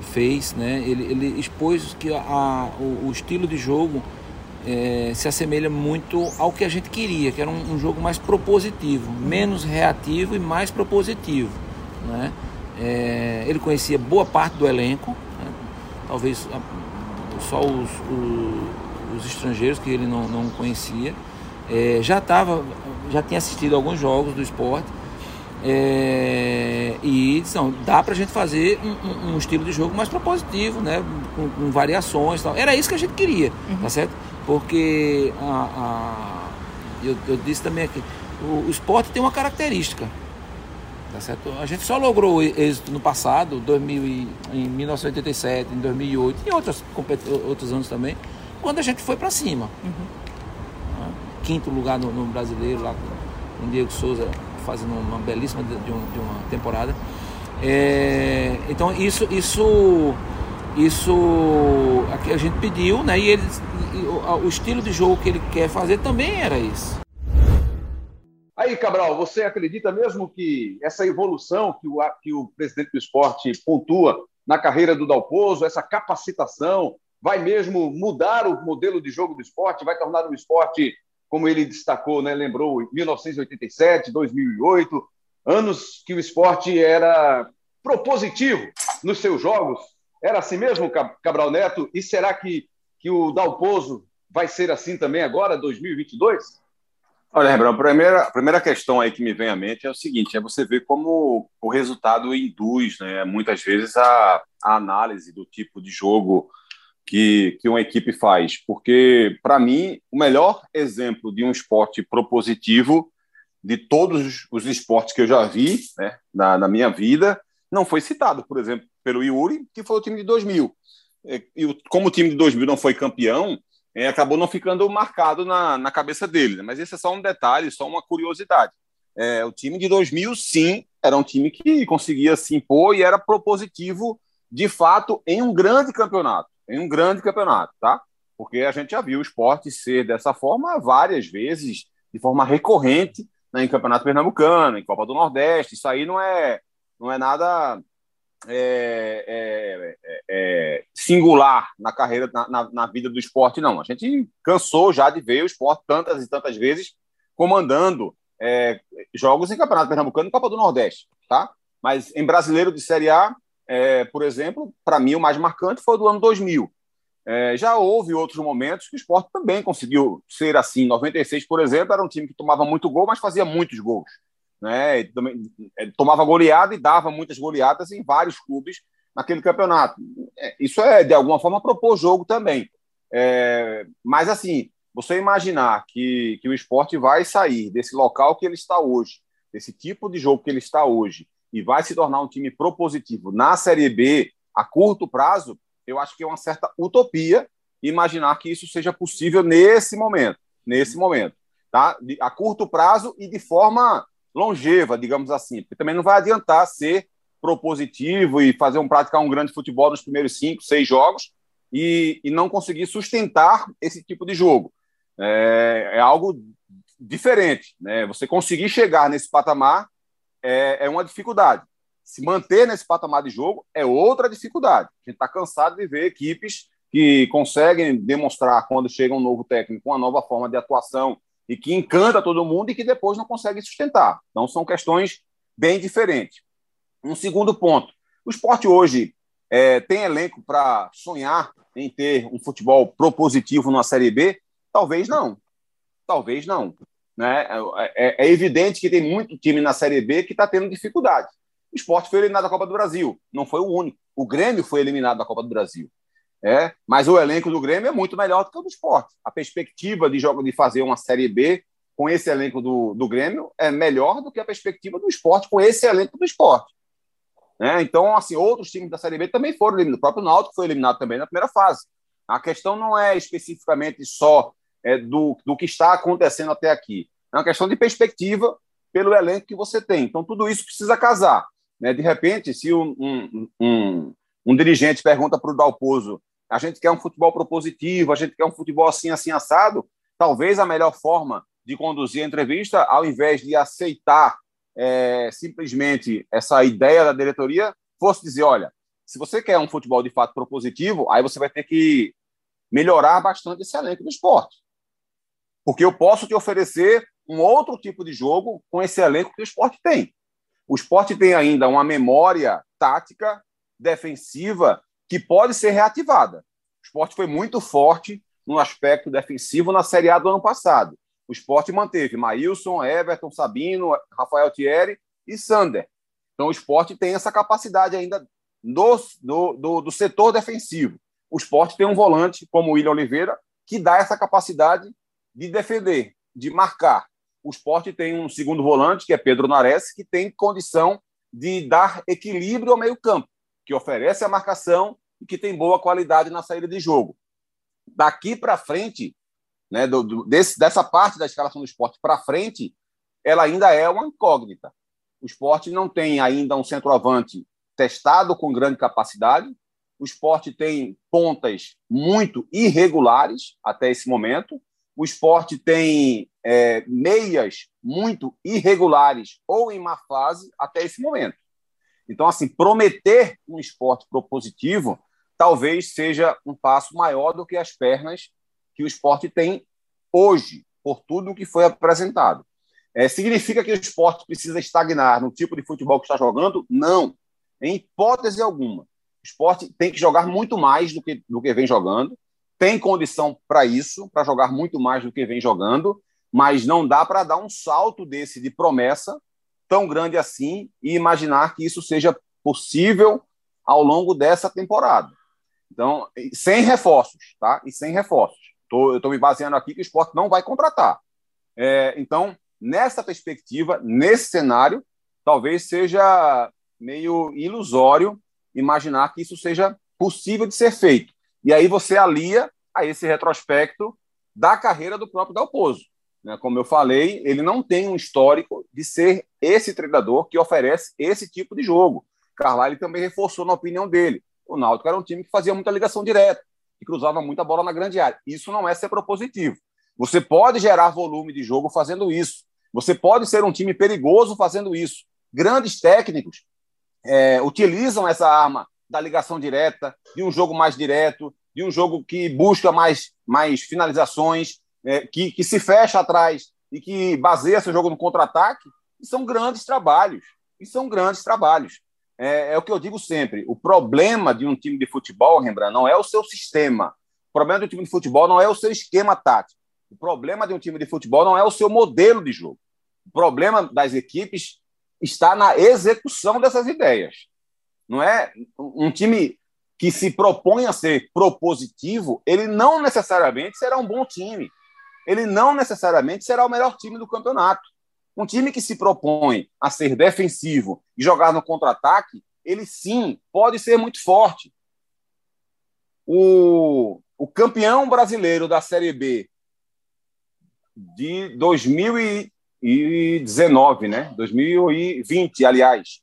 fez, né? Ele, ele expôs que a, o, o estilo de jogo é, se assemelha muito ao que a gente queria, que era um, um jogo mais propositivo, menos reativo e mais propositivo, né? É, ele conhecia boa parte do elenco, né? talvez só os, os, os, estrangeiros que ele não, não conhecia. É, já estava, já tinha assistido alguns jogos do esporte é, e não, dá pra gente fazer um, um, um, estilo de jogo mais propositivo, né? Com, com variações tal. Era isso que a gente queria, uhum. tá certo? Porque a, a eu, eu, disse também aqui, o, o, esporte tem uma característica. Tá certo? A gente só logrou êxito no passado, 2000 e, em 1987, em 2008 e outros, outros anos também, quando a gente foi para cima. Uhum. Quinto lugar no, no brasileiro, lá com o Diego Souza fazendo uma belíssima de, um, de uma temporada. É, então isso, isso, isso a gente pediu, né? E ele, o, o estilo de jogo que ele quer fazer também era isso. Aí, Cabral, você acredita mesmo que essa evolução que o, que o presidente do esporte pontua na carreira do Dalpozo, essa capacitação, vai mesmo mudar o modelo de jogo do esporte, vai tornar o esporte como ele destacou, né, lembrou 1987, 2008, anos que o esporte era propositivo nos seus jogos. Era assim mesmo, Cabral Neto? E será que, que o Dalpozo vai ser assim também agora, 2022? Olha, Rebrão, a primeira, a primeira questão aí que me vem à mente é o seguinte: é você ver como o resultado induz, né, muitas vezes, a, a análise do tipo de jogo que, que uma equipe faz. Porque, para mim, o melhor exemplo de um esporte propositivo de todos os esportes que eu já vi né, na, na minha vida não foi citado, por exemplo, pelo Yuri, que foi o time de 2000. E como o time de 2000 não foi campeão, é, acabou não ficando marcado na, na cabeça dele. Né? Mas esse é só um detalhe, só uma curiosidade. É, o time de 2000, sim, era um time que conseguia se impor e era propositivo, de fato, em um grande campeonato. Em um grande campeonato, tá? Porque a gente já viu o esporte ser dessa forma várias vezes, de forma recorrente, né, em Campeonato Pernambucano, em Copa do Nordeste. Isso aí não é, não é nada é, é, é, é, singular na carreira, na, na, na, vida do esporte, não. A gente cansou já de ver o esporte tantas e tantas vezes comandando é, jogos em Campeonato Pernambucano e Copa do Nordeste, tá? Mas em brasileiro de Série A, é, por exemplo, para mim o mais marcante foi o do ano 2000. já houve outros momentos que o esporte também conseguiu ser assim. 96, por exemplo, era um time que tomava muito gol, mas fazia muitos gols né? tomava goleada e dava muitas goleadas em vários clubes naquele campeonato. É, isso é, de alguma forma, propor jogo também. É, mas, assim, você imaginar que, que o esporte vai sair desse local que ele está hoje, desse tipo de jogo que ele está hoje, e vai se tornar um time propositivo na Série B a curto prazo, eu acho que é uma certa utopia imaginar que isso seja possível nesse momento, nesse momento, tá? A curto prazo e de forma longeva, digamos assim, porque também não vai adiantar ser propositivo e fazer um praticar um grande futebol nos primeiros cinco, seis jogos e, e não conseguir sustentar esse tipo de jogo. É, é algo diferente, né? Você conseguir chegar nesse patamar é, é uma dificuldade. Se manter nesse patamar de jogo é outra dificuldade. A gente está cansado de ver equipes que conseguem demonstrar quando chega um novo técnico uma nova forma de atuação e que encanta todo mundo e que depois não consegue sustentar. Então, são questões bem diferentes. Um segundo ponto: o esporte hoje é, tem elenco para sonhar em ter um futebol propositivo na Série B? Talvez não. Talvez não. Né? É, é, é evidente que tem muito time na Série B que está tendo dificuldade. O esporte foi eliminado da Copa do Brasil. Não foi o único. O Grêmio foi eliminado da Copa do Brasil. É, mas o elenco do Grêmio é muito melhor do que o do esporte. A perspectiva de jogo de fazer uma Série B com esse elenco do, do Grêmio é melhor do que a perspectiva do esporte com esse elenco do esporte. É, então, assim, outros times da Série B também foram eliminados. O próprio Náutico foi eliminado também na primeira fase. A questão não é especificamente só é, do, do que está acontecendo até aqui. É uma questão de perspectiva pelo elenco que você tem. Então, tudo isso precisa casar. Né? De repente, se um, um, um, um dirigente pergunta para o Dalpozo a gente quer um futebol propositivo, a gente quer um futebol assim, assim, assado. Talvez a melhor forma de conduzir a entrevista, ao invés de aceitar é, simplesmente essa ideia da diretoria, fosse dizer: olha, se você quer um futebol de fato propositivo, aí você vai ter que melhorar bastante esse elenco do esporte. Porque eu posso te oferecer um outro tipo de jogo com esse elenco que o esporte tem. O esporte tem ainda uma memória tática, defensiva que pode ser reativada. O esporte foi muito forte no aspecto defensivo na Série A do ano passado. O esporte manteve Maílson, Everton, Sabino, Rafael Thierry e Sander. Então o esporte tem essa capacidade ainda do, do, do, do setor defensivo. O esporte tem um volante como o William Oliveira que dá essa capacidade de defender, de marcar. O esporte tem um segundo volante, que é Pedro Nares, que tem condição de dar equilíbrio ao meio-campo, que oferece a marcação e que tem boa qualidade na saída de jogo. Daqui para frente, né, do, do, desse, dessa parte da escalação do esporte para frente, ela ainda é uma incógnita. O esporte não tem ainda um centroavante testado com grande capacidade. O esporte tem pontas muito irregulares até esse momento. O esporte tem é, meias muito irregulares ou em má fase até esse momento. Então, assim, prometer um esporte propositivo talvez seja um passo maior do que as pernas que o esporte tem hoje, por tudo que foi apresentado. É, significa que o esporte precisa estagnar no tipo de futebol que está jogando? Não, em hipótese alguma. O esporte tem que jogar muito mais do que, do que vem jogando, tem condição para isso, para jogar muito mais do que vem jogando, mas não dá para dar um salto desse de promessa tão grande assim e imaginar que isso seja possível ao longo dessa temporada. Então, sem reforços, tá? E sem reforços. Tô, eu estou me baseando aqui que o esporte não vai contratar. É, então, nessa perspectiva, nesse cenário, talvez seja meio ilusório imaginar que isso seja possível de ser feito. E aí você alia a esse retrospecto da carreira do próprio Dalpozo. Né? Como eu falei, ele não tem um histórico de ser esse treinador que oferece esse tipo de jogo. Carlyle também reforçou na opinião dele. O Náutico era um time que fazia muita ligação direta, que cruzava muita bola na grande área. Isso não é ser propositivo. Você pode gerar volume de jogo fazendo isso. Você pode ser um time perigoso fazendo isso. Grandes técnicos é, utilizam essa arma da ligação direta, de um jogo mais direto, de um jogo que busca mais, mais finalizações, é, que, que se fecha atrás e que baseia seu jogo no contra-ataque, são grandes trabalhos. E são grandes trabalhos. É, é, o que eu digo sempre: o problema de um time de futebol, Rembrandt, não é o seu sistema. O problema de um time de futebol não é o seu esquema tático. O problema de um time de futebol não é o seu modelo de jogo. O problema das equipes está na execução dessas ideias. Não é um time que se propõe a ser propositivo, ele não necessariamente será um bom time ele não necessariamente será o melhor time do campeonato. Um time que se propõe a ser defensivo e jogar no contra-ataque, ele sim pode ser muito forte. O, o campeão brasileiro da Série B de 2019, né? 2020, aliás,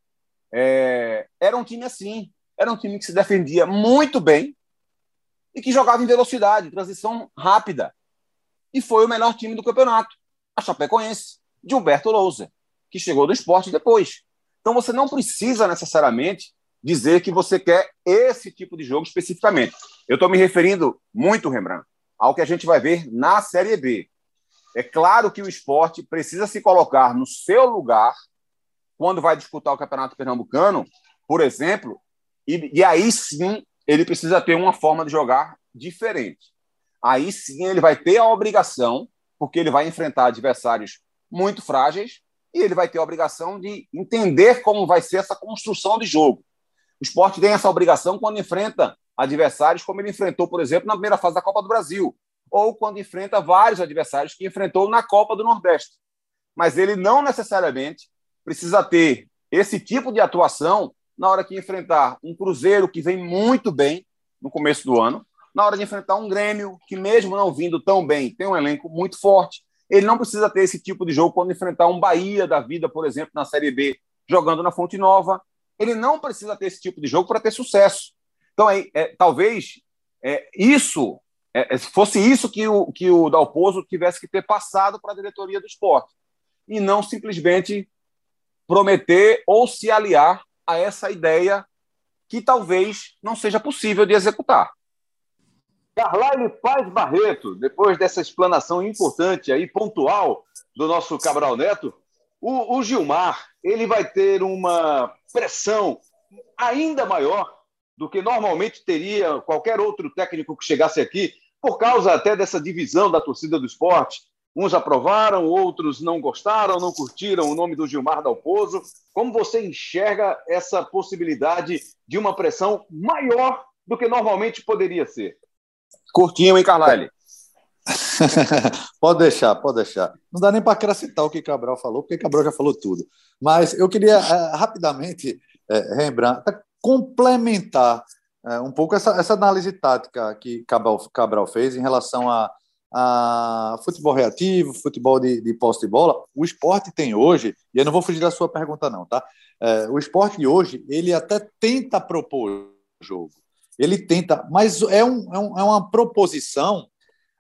é, era um time assim. Era um time que se defendia muito bem e que jogava em velocidade, transição rápida e foi o melhor time do campeonato, a Chapecoense, de Humberto Louser, que chegou do esporte depois. Então você não precisa necessariamente dizer que você quer esse tipo de jogo especificamente. Eu estou me referindo muito, Rembrandt, ao que a gente vai ver na Série B. É claro que o esporte precisa se colocar no seu lugar quando vai disputar o Campeonato Pernambucano, por exemplo, e, e aí sim ele precisa ter uma forma de jogar diferente aí sim ele vai ter a obrigação, porque ele vai enfrentar adversários muito frágeis, e ele vai ter a obrigação de entender como vai ser essa construção de jogo. O esporte tem essa obrigação quando enfrenta adversários como ele enfrentou, por exemplo, na primeira fase da Copa do Brasil, ou quando enfrenta vários adversários que enfrentou na Copa do Nordeste. Mas ele não necessariamente precisa ter esse tipo de atuação na hora que enfrentar um Cruzeiro que vem muito bem no começo do ano, na hora de enfrentar um Grêmio, que mesmo não vindo tão bem, tem um elenco muito forte. Ele não precisa ter esse tipo de jogo quando enfrentar um Bahia da vida, por exemplo, na Série B, jogando na Fonte Nova. Ele não precisa ter esse tipo de jogo para ter sucesso. Então, é, é talvez é, isso é, é fosse isso que o, que o Dalpozo tivesse que ter passado para a diretoria do esporte. E não simplesmente prometer ou se aliar a essa ideia que talvez não seja possível de executar. Carlyle Paz Barreto, depois dessa explanação importante aí, pontual, do nosso Cabral Neto, o, o Gilmar ele vai ter uma pressão ainda maior do que normalmente teria qualquer outro técnico que chegasse aqui, por causa até dessa divisão da torcida do esporte. Uns aprovaram, outros não gostaram, não curtiram o nome do Gilmar Dalpozo. Como você enxerga essa possibilidade de uma pressão maior do que normalmente poderia ser? Curtinho, hein, Carlyle? pode deixar, pode deixar. Não dá nem para acrescentar o que Cabral falou, porque Cabral já falou tudo. Mas eu queria é, rapidamente, é, Rembrandt, complementar é, um pouco essa, essa análise tática que Cabral, Cabral fez em relação a, a futebol reativo, futebol de, de posse de bola. O esporte tem hoje, e eu não vou fugir da sua pergunta, não, tá? É, o esporte de hoje, ele até tenta propor jogo ele tenta, mas é, um, é, um, é uma proposição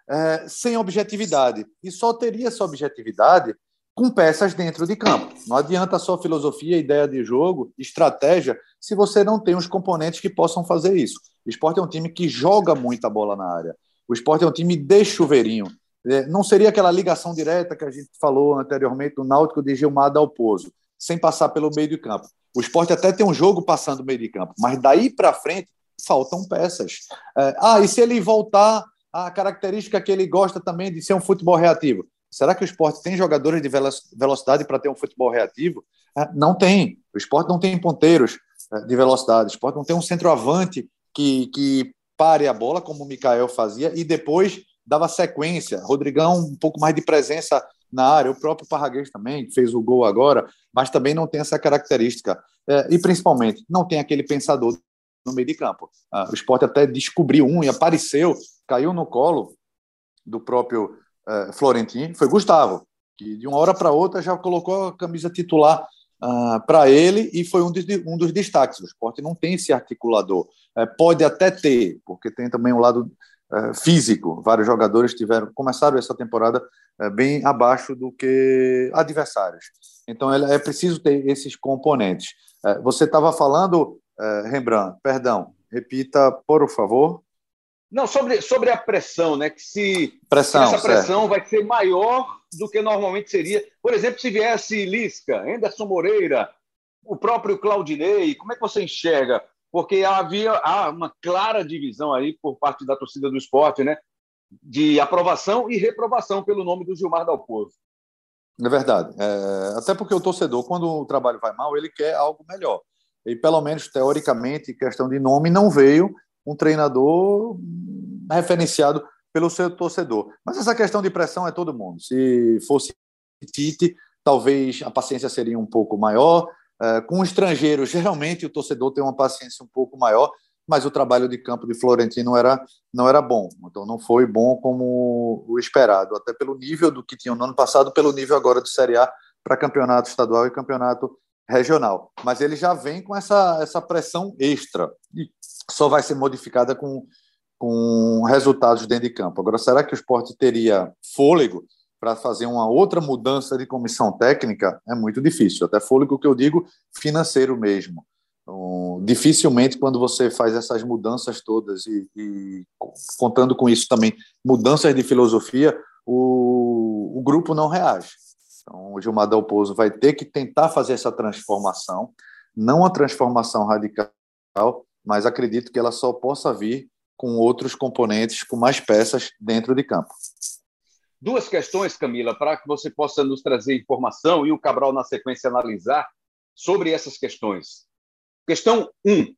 é, sem objetividade. E só teria essa objetividade com peças dentro de campo. Não adianta só filosofia, ideia de jogo, estratégia, se você não tem os componentes que possam fazer isso. O esporte é um time que joga muita bola na área. O esporte é um time de chuveirinho. É, não seria aquela ligação direta que a gente falou anteriormente do Náutico de Gilmar Dalpozo, sem passar pelo meio de campo. O esporte até tem um jogo passando meio de campo, mas daí para frente faltam peças. É, ah, e se ele voltar à característica que ele gosta também de ser um futebol reativo? Será que o esporte tem jogadores de velocidade para ter um futebol reativo? É, não tem. O esporte não tem ponteiros de velocidade. O esporte não tem um centroavante que, que pare a bola, como o Mikael fazia, e depois dava sequência. Rodrigão, um pouco mais de presença na área, o próprio Parraguês também, fez o gol agora, mas também não tem essa característica. É, e principalmente, não tem aquele pensador no meio de campo. Ah, o esporte até descobriu um e apareceu, caiu no colo do próprio é, Florentino, foi Gustavo, que de uma hora para outra já colocou a camisa titular ah, para ele e foi um, de, um, dos destaques. O esporte não tem esse articulador. É, pode até ter, porque tem também um lado é, físico. Vários jogadores tiveram começaram essa temporada é, bem abaixo do que adversários. Então é, preciso ter esses componentes. É, você estava falando, Rembrandt, perdão, repita, por favor. Não, sobre, sobre a pressão, né? Que se pressão, essa pressão certo. vai ser maior do que normalmente seria. Por exemplo, se viesse Lisca, Anderson Moreira, o próprio Claudinei, como é que você enxerga? Porque havia há uma clara divisão aí por parte da torcida do esporte, né? De aprovação e reprovação pelo nome do Gilmar Dalpozo. É verdade. É, até porque o torcedor, quando o trabalho vai mal, ele quer algo melhor. E pelo menos teoricamente, questão de nome, não veio um treinador referenciado pelo seu torcedor. Mas essa questão de pressão é todo mundo. Se fosse Tite, talvez a paciência seria um pouco maior. É, com estrangeiros, geralmente o torcedor tem uma paciência um pouco maior, mas o trabalho de campo de Florentino era, não era bom. Então não foi bom como o esperado, até pelo nível do que tinha no ano passado, pelo nível agora do Série A para campeonato estadual e campeonato regional. Mas ele já vem com essa, essa pressão extra e só vai ser modificada com, com resultados dentro de campo. Agora, será que o esporte teria fôlego para fazer uma outra mudança de comissão técnica? É muito difícil, até fôlego que eu digo financeiro mesmo. Dificilmente, quando você faz essas mudanças todas e, e, contando com isso também mudanças de filosofia, o, o grupo não reage. Então, o Gilmar Dalpozo vai ter que tentar fazer essa transformação, não a transformação radical, mas acredito que ela só possa vir com outros componentes, com mais peças dentro de campo. Duas questões, Camila, para que você possa nos trazer informação e o Cabral, na sequência, analisar sobre essas questões. Questão 1.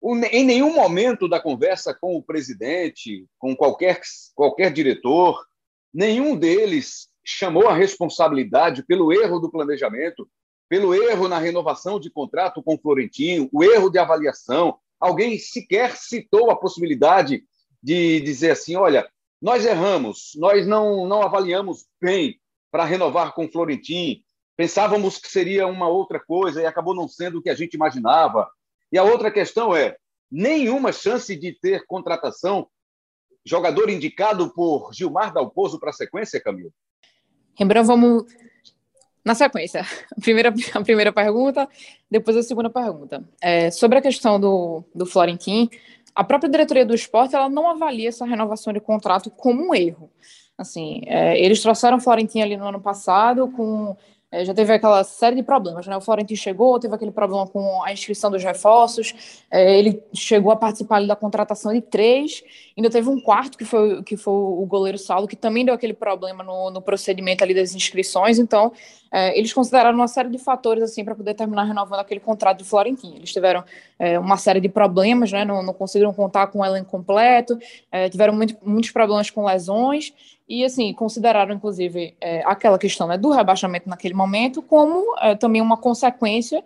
Um, em nenhum momento da conversa com o presidente, com qualquer, qualquer diretor, nenhum deles chamou a responsabilidade pelo erro do planejamento, pelo erro na renovação de contrato com o Florentino, o erro de avaliação. Alguém sequer citou a possibilidade de dizer assim: olha, nós erramos, nós não, não avaliamos bem para renovar com o Florentino, pensávamos que seria uma outra coisa e acabou não sendo o que a gente imaginava. E a outra questão é: nenhuma chance de ter contratação, jogador indicado por Gilmar Dalpozo para a sequência, Camilo? Rembrandt, vamos na sequência, a primeira, a primeira pergunta, depois a segunda pergunta. É, sobre a questão do, do Florentin, a própria diretoria do esporte ela não avalia essa renovação de contrato como um erro. Assim, é, eles trouxeram o Florentin ali no ano passado com é, já teve aquela série de problemas, né? O Florentino chegou, teve aquele problema com a inscrição dos reforços, é, ele chegou a participar da contratação de três, ainda teve um quarto, que foi, que foi o goleiro Saulo, que também deu aquele problema no, no procedimento ali das inscrições, então é, eles consideraram uma série de fatores assim para poder terminar renovando aquele contrato de Florentino. Eles tiveram é, uma série de problemas, né? Não, não conseguiram contar com o elenco completo, é, tiveram muito, muitos problemas com lesões, e assim consideraram inclusive é, aquela questão né, do rebaixamento naquele momento como é, também uma consequência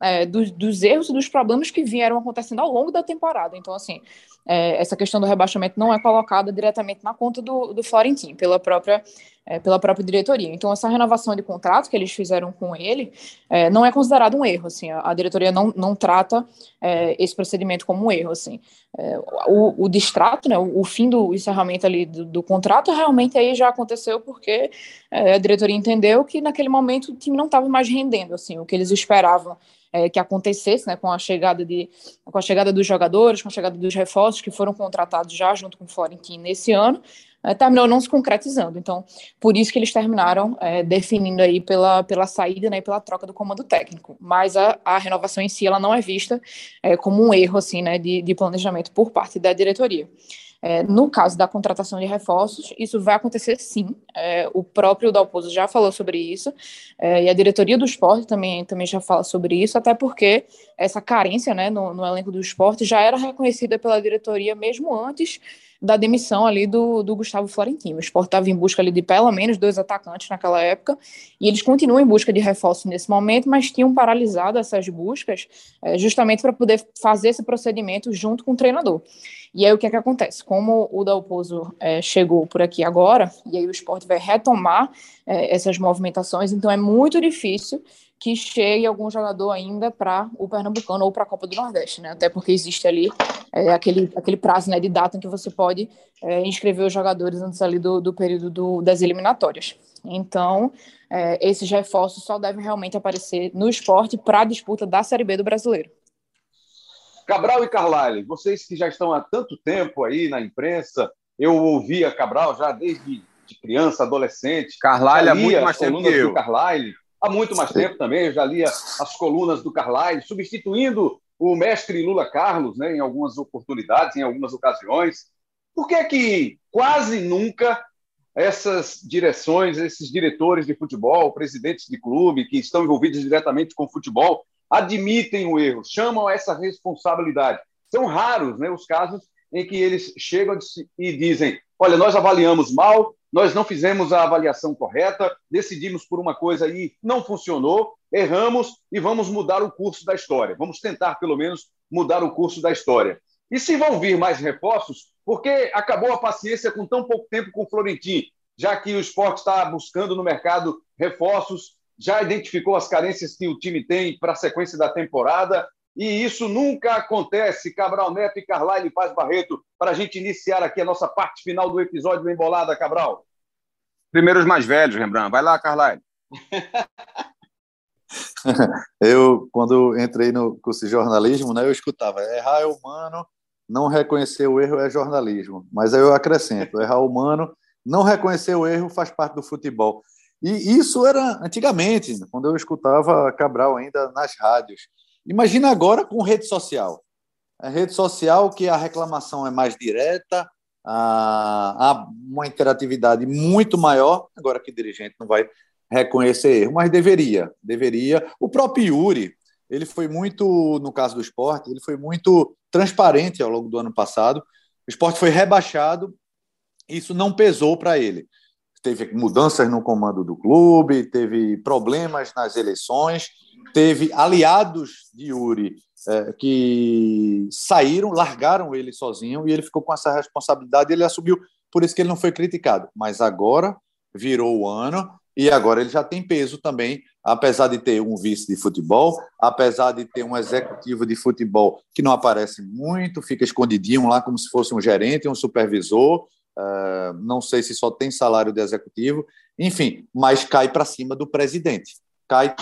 é, dos, dos, erros e dos problemas que vieram acontecendo ao longo da temporada. Então, assim, é, essa questão do rebaixamento não é colocada diretamente na conta do, do Florentino, pela própria, é, pela própria diretoria. Então, essa renovação de contrato que eles fizeram com ele é, não é considerado um erro. Assim, a, a diretoria não, não trata é, esse procedimento como um erro. Assim. É, o, o distrato, né, o, o, fim do encerramento ali do, do, contrato, realmente aí já aconteceu porque a diretoria entendeu que naquele momento o time não estava mais rendendo assim, o que eles esperavam é, que acontecesse, né, com a chegada de, com a chegada dos jogadores, com a chegada dos reforços que foram contratados já junto com o Florentino nesse ano, é, terminou não se concretizando. Então, por isso que eles terminaram é, definindo aí pela, pela saída, né, pela troca do comando técnico. Mas a, a renovação em si, ela não é vista é, como um erro, assim, né, de, de planejamento por parte da diretoria. É, no caso da contratação de reforços, isso vai acontecer sim. É, o próprio Dalpozo já falou sobre isso, é, e a diretoria do esporte também, também já fala sobre isso, até porque essa carência né, no, no elenco do esporte já era reconhecida pela diretoria mesmo antes da demissão ali do, do Gustavo Florentino. O Sport estava em busca ali de pelo menos dois atacantes naquela época, e eles continuam em busca de reforço nesse momento, mas tinham paralisado essas buscas é, justamente para poder fazer esse procedimento junto com o treinador. E aí o que é que acontece? Como o Dalpozo é, chegou por aqui agora, e aí o esporte vai retomar é, essas movimentações, então é muito difícil que chegue algum jogador ainda para o Pernambucano ou para a Copa do Nordeste, né? Até porque existe ali é, aquele, aquele prazo né, de data em que você pode é, inscrever os jogadores antes ali do, do período do, das eliminatórias. Então, é, esses reforços só devem realmente aparecer no esporte para a disputa da Série B do Brasileiro. Cabral e Carlyle, vocês que já estão há tanto tempo aí na imprensa, eu ouvia Cabral já desde de criança, adolescente. Carlyle há muito mais tempo que eu. Carlyle há muito mais tempo também, eu já lia as colunas do Carlyle, substituindo o mestre Lula Carlos, né, em algumas oportunidades, em algumas ocasiões. Por que é que quase nunca essas direções, esses diretores de futebol, presidentes de clube que estão envolvidos diretamente com o futebol, admitem o erro, chamam essa responsabilidade? São raros né, os casos em que eles chegam e dizem: olha, nós avaliamos mal, nós não fizemos a avaliação correta, decidimos por uma coisa e não funcionou, erramos e vamos mudar o curso da história. Vamos tentar, pelo menos, mudar o curso da história. E se vão vir mais reforços, porque acabou a paciência com tão pouco tempo com o Florentim, já que o esporte está buscando no mercado reforços, já identificou as carências que o time tem para a sequência da temporada, e isso nunca acontece, Cabral Neto e Carlyle Paz Barreto, para a gente iniciar aqui a nossa parte final do episódio do Embolada, Cabral. Primeiro os mais velhos, Rembrandt. Vai lá, Carlyle. eu, quando entrei no curso de jornalismo, né, eu escutava, errar é humano, não reconhecer o erro é jornalismo. Mas aí eu acrescento, errar humano, não reconhecer o erro faz parte do futebol. E isso era antigamente, quando eu escutava Cabral ainda nas rádios. Imagina agora com rede social. A rede social que a reclamação é mais direta, há uma interatividade muito maior. Agora que o dirigente não vai reconhecer erro, mas deveria, deveria. O próprio Yuri, ele foi muito, no caso do esporte, ele foi muito transparente ao longo do ano passado. O esporte foi rebaixado, isso não pesou para ele. Teve mudanças no comando do clube, teve problemas nas eleições, teve aliados de Yuri é, que saíram, largaram ele sozinho e ele ficou com essa responsabilidade e ele assumiu, por isso que ele não foi criticado. Mas agora virou o ano e agora ele já tem peso também, apesar de ter um vice de futebol, apesar de ter um executivo de futebol que não aparece muito, fica escondidinho lá como se fosse um gerente, um supervisor, uh, não sei se só tem salário de executivo, enfim, mas cai para cima do presidente, cai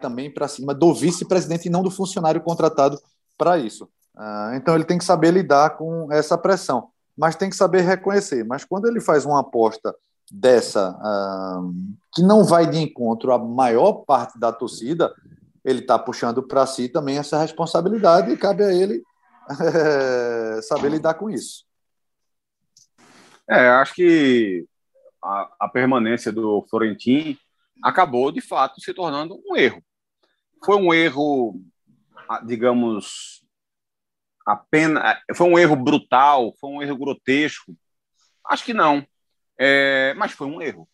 também para cima do vice-presidente e não do funcionário contratado para isso. Ah, então ele tem que saber lidar com essa pressão, mas tem que saber reconhecer. Mas quando ele faz uma aposta dessa ah, que não vai de encontro à maior parte da torcida, ele está puxando para si também essa responsabilidade e cabe a ele é, saber lidar com isso. É, acho que a, a permanência do Florentino acabou de fato se tornando um erro. Foi um erro, digamos, apenas. Foi um erro brutal, foi um erro grotesco? Acho que não. É, mas foi um erro.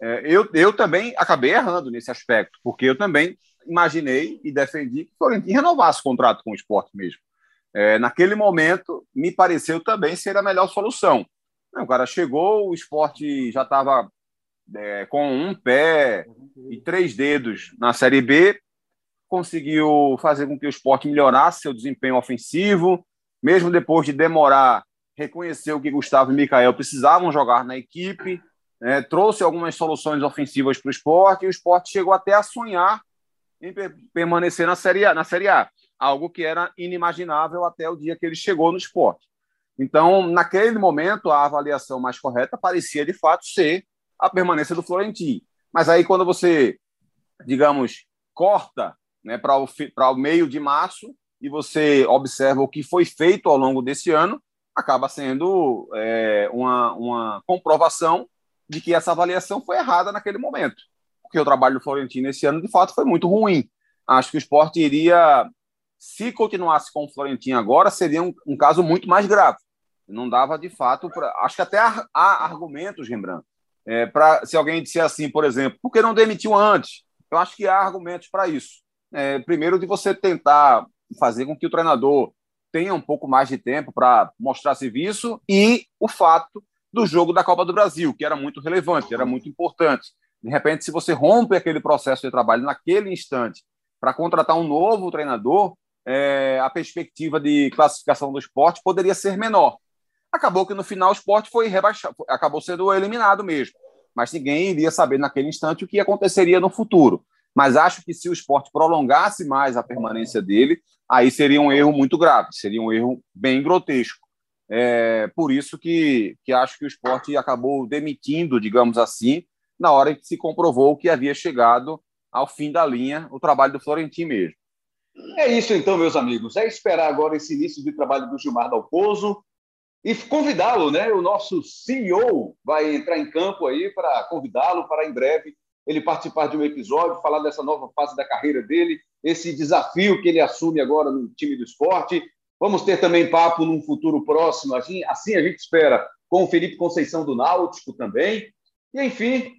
É, eu, eu também acabei errando nesse aspecto, porque eu também imaginei e defendi que o Florentino renovasse o contrato com o esporte mesmo. É, naquele momento, me pareceu também ser a melhor solução. O cara chegou, o esporte já estava é, com um pé e três dedos na Série B, conseguiu fazer com que o esporte melhorasse seu desempenho ofensivo, mesmo depois de demorar, reconheceu que Gustavo e Mikael precisavam jogar na equipe, né, trouxe algumas soluções ofensivas para o esporte, e o esporte chegou até a sonhar em permanecer na Série A, na Série A, algo que era inimaginável até o dia que ele chegou no esporte. Então, naquele momento, a avaliação mais correta parecia de fato ser a permanência do Florentino. Mas aí, quando você, digamos, corta né, para o, o meio de março e você observa o que foi feito ao longo desse ano, acaba sendo é, uma, uma comprovação de que essa avaliação foi errada naquele momento. Porque o trabalho do Florentino esse ano, de fato, foi muito ruim. Acho que o esporte iria, se continuasse com o Florentino agora, seria um, um caso muito mais grave. Não dava, de fato, pra... acho que até há, há argumentos, Rembrandt, é, para se alguém disser assim, por exemplo, por que não demitiu antes? Eu acho que há argumentos para isso. É, primeiro, de você tentar fazer com que o treinador tenha um pouco mais de tempo para mostrar serviço e o fato do jogo da Copa do Brasil, que era muito relevante, era muito importante. De repente, se você rompe aquele processo de trabalho naquele instante para contratar um novo treinador, é, a perspectiva de classificação do esporte poderia ser menor. Acabou que no final o esporte foi rebaixado, acabou sendo eliminado mesmo. Mas ninguém iria saber naquele instante o que aconteceria no futuro. Mas acho que se o esporte prolongasse mais a permanência dele, aí seria um erro muito grave, seria um erro bem grotesco. É, por isso que, que acho que o esporte acabou demitindo, digamos assim, na hora em que se comprovou que havia chegado ao fim da linha o trabalho do Florentino mesmo. É isso então, meus amigos. É esperar agora esse início de trabalho do Gilmar Dalpozo, e convidá-lo, né? O nosso CEO vai entrar em campo aí para convidá-lo para em breve ele participar de um episódio, falar dessa nova fase da carreira dele, esse desafio que ele assume agora no time do esporte. Vamos ter também papo num futuro próximo, assim, assim a gente espera, com o Felipe Conceição do Náutico também. E, enfim,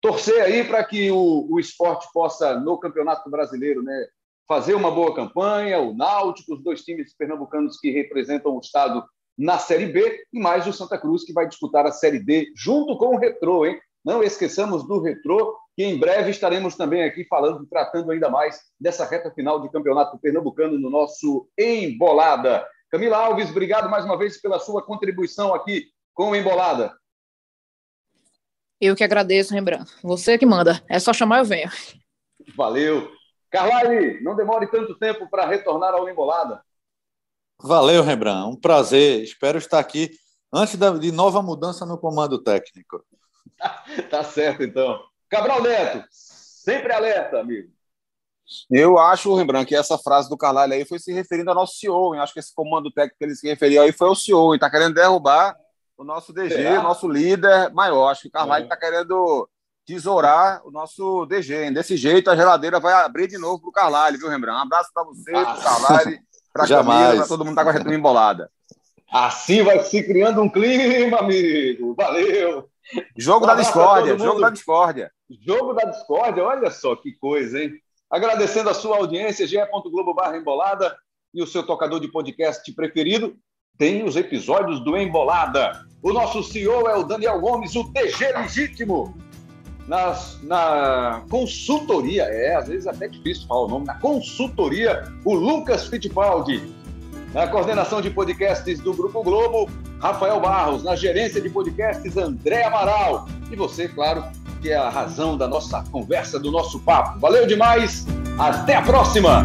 torcer aí para que o, o esporte possa, no Campeonato Brasileiro, né, fazer uma boa campanha, o Náutico, os dois times pernambucanos que representam o estado na Série B, e mais o Santa Cruz, que vai disputar a Série D junto com o Retrô, hein? Não esqueçamos do Retrô, que em breve estaremos também aqui falando, tratando ainda mais dessa reta final de campeonato pernambucano no nosso Embolada. Camila Alves, obrigado mais uma vez pela sua contribuição aqui com o Embolada. Eu que agradeço, Rembrandt. Você que manda. É só chamar, eu venho. Valeu. Carlyle, não demore tanto tempo para retornar ao Embolada. Valeu, Rembrandt. Um prazer. Espero estar aqui antes de nova mudança no comando técnico. tá certo, então. Cabral Neto, sempre alerta, amigo. Eu acho, Rembrandt, que essa frase do Carlalho aí foi se referindo ao nosso CEO. Eu acho que esse comando técnico que ele se referiu aí foi o CEO. E está querendo derrubar o nosso DG, o nosso líder maior. Acho que o Carlalho está é. querendo tesourar o nosso DG. Desse jeito, a geladeira vai abrir de novo para o Carlalho, viu, Rembrandt? Um abraço para você, para o Carlalho, para a Camila, todo mundo tá com a retomada embolada. Assim vai se criando um clima, amigo. Valeu. Jogo da discórdia, jogo da discórdia. Jogo da discórdia, olha só que coisa, hein? Agradecendo a sua audiência, ge.globo barra embolada e o seu tocador de podcast preferido tem os episódios do Embolada. O nosso CEO é o Daniel Gomes, o DG Legítimo na, na consultoria, é, às vezes é até difícil falar o nome, na consultoria, o Lucas Fittipaldi. Na coordenação de podcasts do Grupo Globo, Rafael Barros. Na gerência de podcasts, André Amaral. E você, claro, que é a razão da nossa conversa, do nosso papo. Valeu demais, até a próxima!